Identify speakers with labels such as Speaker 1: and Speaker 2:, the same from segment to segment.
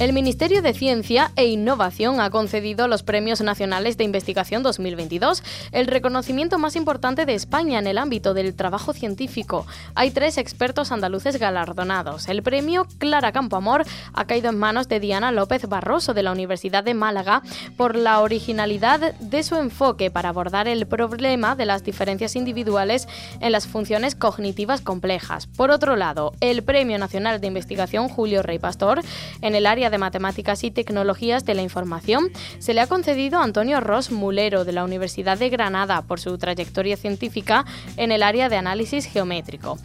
Speaker 1: El Ministerio de Ciencia e Innovación ha concedido los Premios Nacionales de Investigación 2022, el reconocimiento más importante de España en el ámbito del trabajo científico. Hay tres expertos andaluces galardonados. El premio Clara Campoamor ha caído en manos de Diana López Barroso de la Universidad de Málaga por la originalidad de su enfoque para abordar el problema de las diferencias individuales en las funciones cognitivas complejas. Por otro lado, el Premio Nacional de Investigación Julio Rey Pastor en el área de Matemáticas y Tecnologías de la Información se le ha concedido a Antonio Ross Mulero de la Universidad de Granada por su trayectoria científica en el área de análisis geométrico.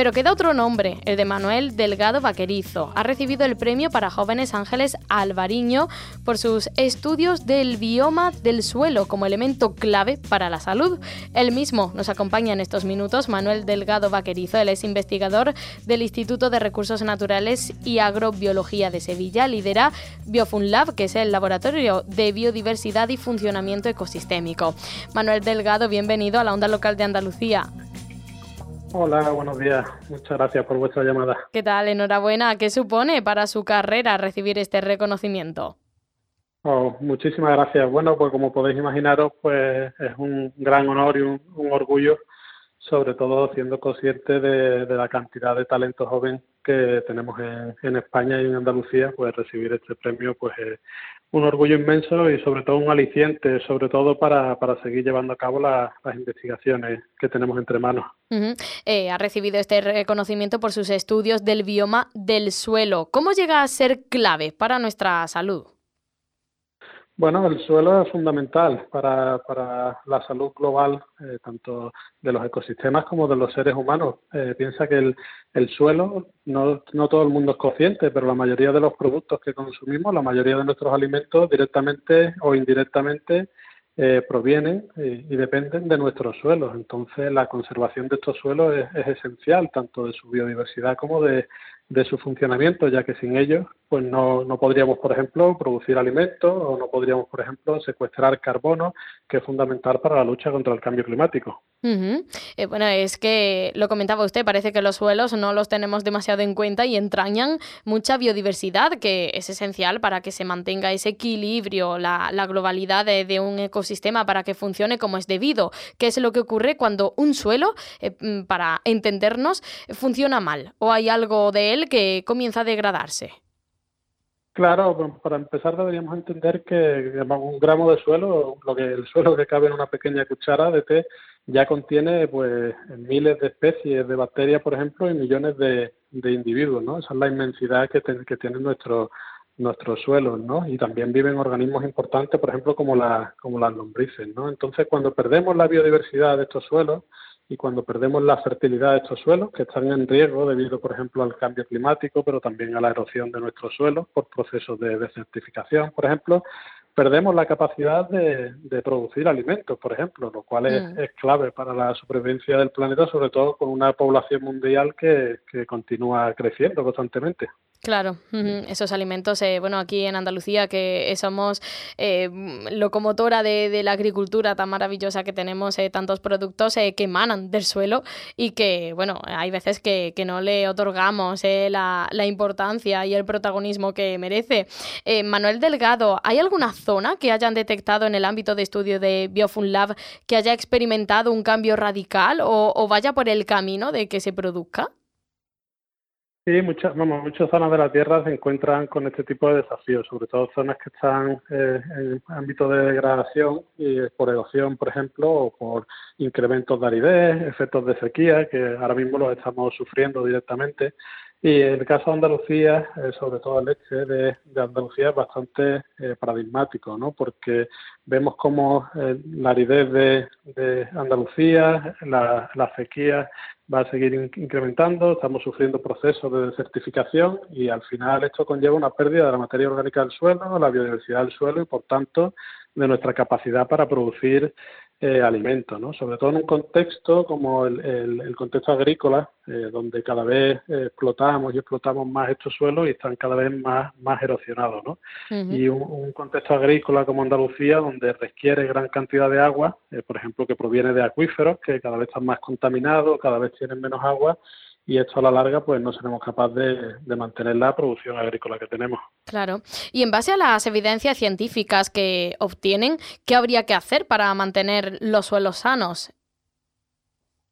Speaker 1: Pero queda otro nombre, el de Manuel Delgado Vaquerizo. Ha recibido el premio para jóvenes Ángeles Alvariño por sus estudios del bioma del suelo como elemento clave para la salud. Él mismo nos acompaña en estos minutos, Manuel Delgado Vaquerizo. Él es investigador del Instituto de Recursos Naturales y Agrobiología de Sevilla lidera BiofunLab, que es el laboratorio de biodiversidad y funcionamiento ecosistémico. Manuel Delgado, bienvenido a la onda local de Andalucía.
Speaker 2: Hola, buenos días. Muchas gracias por vuestra llamada.
Speaker 1: ¿Qué tal? Enhorabuena. ¿Qué supone para su carrera recibir este reconocimiento?
Speaker 2: Oh, muchísimas gracias. Bueno, pues como podéis imaginaros, pues es un gran honor y un, orgullo, sobre todo siendo consciente de, de, la cantidad de talento joven que tenemos en, España y en Andalucía, pues recibir este premio pues es un orgullo inmenso y sobre todo un aliciente, sobre todo para, para seguir llevando a cabo las investigaciones que tenemos entre manos.
Speaker 1: Eh, ha recibido este reconocimiento por sus estudios del bioma del suelo. ¿Cómo llega a ser clave para nuestra salud?
Speaker 2: Bueno, el suelo es fundamental para, para la salud global, eh, tanto de los ecosistemas como de los seres humanos. Eh, piensa que el, el suelo, no, no todo el mundo es consciente, pero la mayoría de los productos que consumimos, la mayoría de nuestros alimentos, directamente o indirectamente, eh, provienen y, dependen de nuestros suelos. Entonces, la conservación de estos suelos es, esencial, tanto de su biodiversidad como de, de su funcionamiento, ya que sin ellos pues no, no podríamos, por ejemplo, producir alimentos o no podríamos, por ejemplo, secuestrar carbono, que es fundamental para la lucha contra el cambio climático.
Speaker 1: Eh, bueno, es que lo comentaba usted, parece que los suelos no los tenemos demasiado en cuenta y entrañan mucha biodiversidad, que es esencial para que se mantenga ese equilibrio, la, globalidad de, un ecosistema para que funcione como es debido. ¿Qué es lo que ocurre cuando un suelo, eh, mm, para entendernos, funciona mal o hay algo de él que comienza a degradarse?
Speaker 2: Claro, para empezar deberíamos entender que un gramo de suelo, lo que el suelo que cabe en una pequeña cuchara de té, ya contiene pues miles de especies de bacterias, por ejemplo, y millones de, individuos, ¿no? Esa es la inmensidad que, que tienen nuestros suelos. Y también viven organismos importantes, por ejemplo, como, la, como las lombrices. Entonces, cuando perdemos la biodiversidad de estos suelos, y cuando perdemos la fertilidad de estos suelos, que están en riesgo debido, por ejemplo, al cambio climático, pero también a la erosión de nuestros suelos por procesos de desertificación, por ejemplo, perdemos la capacidad de, producir alimentos, por ejemplo, lo cual es, mm. es, clave para la supervivencia del planeta, sobre todo con una población mundial que, que continúa creciendo constantemente.
Speaker 1: Claro, esos alimentos, eh, bueno, aquí en Andalucía que somos eh, locomotora de, la agricultura tan maravillosa que tenemos eh, tantos productos que emanan del suelo y que, bueno, hay veces que, no le otorgamos la, la, importancia y el protagonismo que merece. Manuel Delgado, ¿hay alguna zona que hayan detectado en el ámbito de estudio de BiofunLab que haya experimentado un cambio radical o vaya por el camino de que se produzca?
Speaker 2: Sí, muchas, vamos, muchas zonas de la Tierra se encuentran con este tipo de desafíos, sobre todo zonas que están eh, en ámbito de degradación y por erosión, por ejemplo, o por incrementos de aridez, efectos de sequía, que ahora mismo los estamos sufriendo directamente. Y el caso de Andalucía, eh, sobre todo el este de, Andalucía, es bastante eh, paradigmático, ¿no? Porque vemos como la aridez de, Andalucía, la, la sequía va a seguir incrementando, estamos sufriendo procesos de desertificación y al final esto conlleva una pérdida de la materia orgánica del suelo, la biodiversidad del suelo y por tanto de nuestra capacidad para producir eh, alimentos, ¿no? Sobre todo en un contexto como el, el, contexto agrícola, eh, donde cada vez explotamos y explotamos más estos suelos y están cada vez más, más erosionados, ¿no? Y un, contexto agrícola como Andalucía, donde requiere gran cantidad de agua, eh, por ejemplo, que proviene de acuíferos, que cada vez están más contaminados, cada vez tienen menos agua, y esto a la larga pues no seremos capaces de, de, mantener la producción agrícola que tenemos.
Speaker 1: Claro. Y en base a las evidencias científicas que obtienen, ¿qué habría que hacer para mantener los suelos sanos?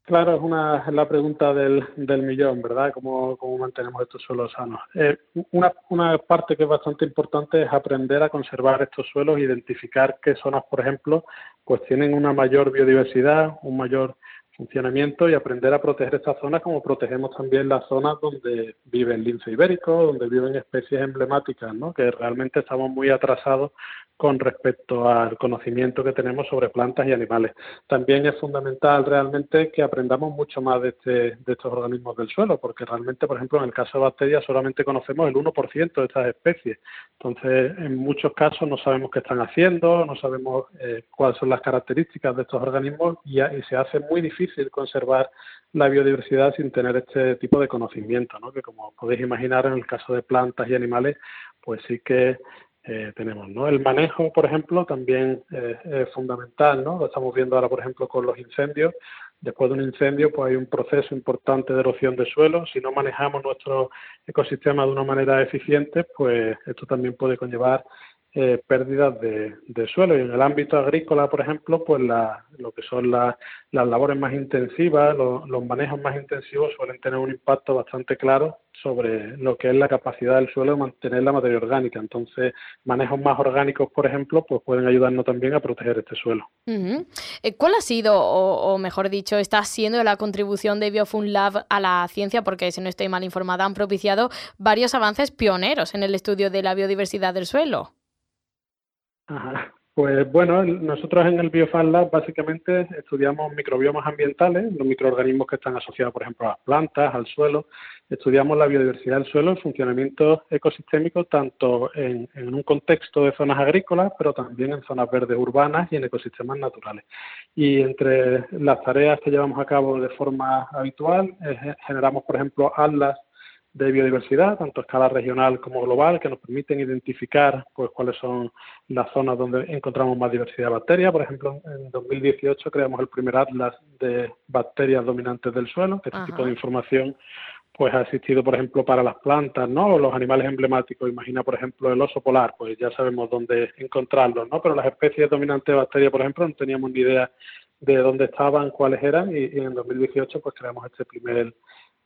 Speaker 2: Claro, es, una, es la pregunta del, del millón, ¿verdad? ¿Cómo, cómo mantenemos estos suelos sanos? Eh, una, una parte que es bastante importante es aprender a conservar estos suelos, identificar qué zonas, por ejemplo, pues tienen una mayor biodiversidad, un mayor funcionamiento y aprender a proteger estas zonas como protegemos también las zonas donde vive el lince ibérico, donde viven especies emblemáticas, ¿no? que realmente estamos muy atrasados con respecto al conocimiento que tenemos sobre plantas y animales. También es fundamental realmente que aprendamos mucho más de, este, de estos organismos del suelo, porque realmente, por ejemplo, en el caso de bacterias solamente conocemos el 1% de estas especies. Entonces, en muchos casos no sabemos qué están haciendo, no sabemos eh, cuáles son las características de estos organismos y se hace muy difícil conservar la biodiversidad sin tener este tipo de conocimiento, ¿no? que como podéis imaginar en el caso de plantas y animales, pues sí que eh, tenemos. ¿no? El manejo, por ejemplo, también eh, es fundamental, ¿no? Lo estamos viendo ahora, por ejemplo, con los incendios. Después de un incendio, pues hay un proceso importante de erosión de suelo. Si no manejamos nuestro ecosistema de una manera eficiente, pues esto también puede conllevar eh, pérdidas de, suelo. Y en el ámbito agrícola, por ejemplo, pues lo que son las labores más intensivas, los manejos más intensivos suelen tener un impacto bastante claro sobre lo que es la capacidad del suelo de mantener la materia orgánica. Entonces, manejos más orgánicos, por ejemplo, pues pueden ayudarnos también a proteger este suelo.
Speaker 1: Eh, ¿Cuál ha sido, o, mejor dicho, está siendo la contribución de Biofun Lab a la ciencia? Porque, si no estoy mal informada, han propiciado varios avances pioneros en el estudio de la biodiversidad del suelo.
Speaker 2: Pues bueno, nosotros en el Biofan Lab básicamente estudiamos microbiomas ambientales, los microorganismos que están asociados, por ejemplo, a plantas, al suelo. Estudiamos la biodiversidad del suelo, el funcionamiento ecosistémico, tanto en, un contexto de zonas agrícolas, pero también en zonas verdes urbanas y en ecosistemas naturales. Y entre las tareas que llevamos a cabo de forma habitual, eh, generamos, por ejemplo, atlas de biodiversidad, tanto a escala regional como global, que nos permiten identificar pues cuáles son las zonas donde encontramos más diversidad de bacterias. Por ejemplo, en 2018 creamos el primer atlas de bacterias dominantes del suelo, que este tipo de información pues ha existido, por ejemplo, para las plantas, ¿no? O los animales emblemáticos. Imagina, por ejemplo, el oso polar, pues ya sabemos dónde encontrarlos, ¿no? Pero las especies dominantes de bacterias, por ejemplo, no teníamos ni idea de dónde estaban, cuáles eran, y, y en 2018 pues creamos este primer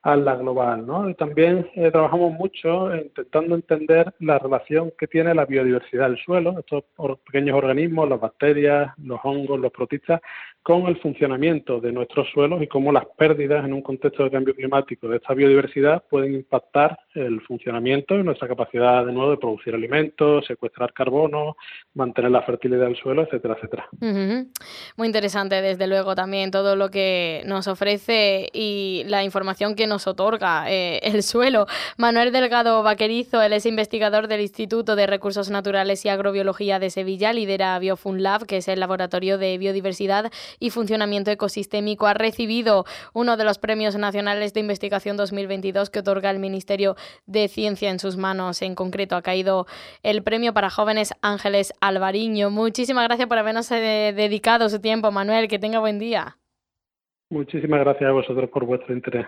Speaker 2: a la global, ¿no? También eh, trabajamos mucho intentando entender la relación que tiene la biodiversidad del suelo, estos pequeños organismos, las bacterias, los hongos, los protistas, con el funcionamiento de nuestros suelos y cómo las pérdidas en un contexto de cambio climático de esta biodiversidad pueden impactar el funcionamiento y nuestra capacidad de nuevo de producir alimentos, secuestrar carbono, mantener la fertilidad del suelo, etcétera, etcétera.
Speaker 1: Muy interesante, desde luego, también todo lo que nos ofrece y la información que nos otorga eh, el suelo. Manuel Delgado Vaquerizo, él es investigador del Instituto de Recursos Naturales y Agrobiología de Sevilla, lidera BioFunLab, que es el laboratorio de biodiversidad y Funcionamiento Ecosistémico ha recibido uno de los premios nacionales de investigación 2022 que otorga el Ministerio de Ciencia en sus manos. En concreto ha caído el premio para jóvenes Ángeles Alvariño. Muchísimas gracias por habernos eh, dedicado su tiempo, Manuel. Que tenga buen día.
Speaker 2: Muchísimas gracias a vosotros por vuestro interés.